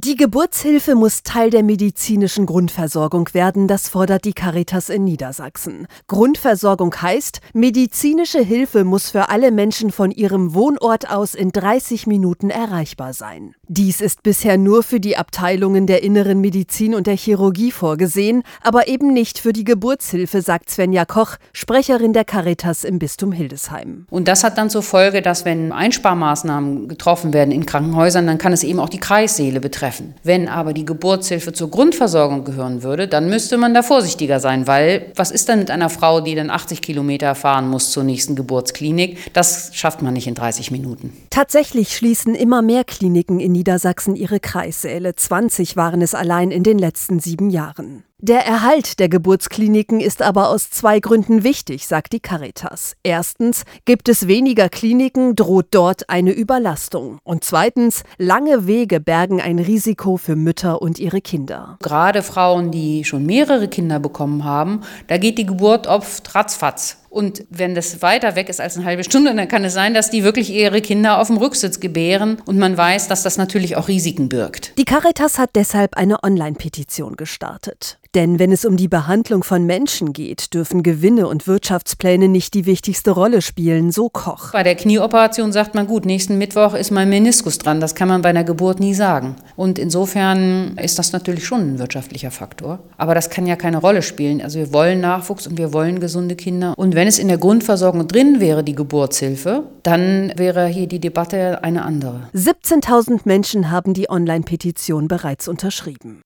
Die Geburtshilfe muss Teil der medizinischen Grundversorgung werden, das fordert die Caritas in Niedersachsen. Grundversorgung heißt, medizinische Hilfe muss für alle Menschen von ihrem Wohnort aus in 30 Minuten erreichbar sein. Dies ist bisher nur für die Abteilungen der inneren Medizin und der Chirurgie vorgesehen, aber eben nicht für die Geburtshilfe, sagt Svenja Koch, Sprecherin der Caritas im Bistum Hildesheim. Und das hat dann zur Folge, dass wenn Einsparmaßnahmen getroffen werden in Krankenhäusern, dann kann es eben auch die Kreissäle betreffen betreffen. Wenn aber die Geburtshilfe zur Grundversorgung gehören würde, dann müsste man da vorsichtiger sein, weil was ist denn mit einer Frau, die dann 80 Kilometer fahren muss zur nächsten Geburtsklinik? Das schafft man nicht in 30 Minuten. Tatsächlich schließen immer mehr Kliniken in Niedersachsen ihre Kreissäle. 20 waren es allein in den letzten sieben Jahren. Der Erhalt der Geburtskliniken ist aber aus zwei Gründen wichtig, sagt die Caritas. Erstens, gibt es weniger Kliniken, droht dort eine Überlastung. Und zweitens, lange Wege bergen ein Risiko für Mütter und ihre Kinder. Gerade Frauen, die schon mehrere Kinder bekommen haben, da geht die Geburt oft ratzfatz. Und wenn das weiter weg ist als eine halbe Stunde, dann kann es sein, dass die wirklich ihre Kinder auf dem Rücksitz gebären. Und man weiß, dass das natürlich auch Risiken birgt. Die Caritas hat deshalb eine Online-Petition gestartet. Denn wenn es um die Behandlung von Menschen geht, dürfen Gewinne und Wirtschaftspläne nicht die wichtigste Rolle spielen, so Koch. Bei der Knieoperation sagt man, gut, nächsten Mittwoch ist mein Meniskus dran. Das kann man bei einer Geburt nie sagen. Und insofern ist das natürlich schon ein wirtschaftlicher Faktor. Aber das kann ja keine Rolle spielen. Also wir wollen Nachwuchs und wir wollen gesunde Kinder. Und wenn es in der Grundversorgung drin wäre, die Geburtshilfe, dann wäre hier die Debatte eine andere. 17.000 Menschen haben die Online-Petition bereits unterschrieben.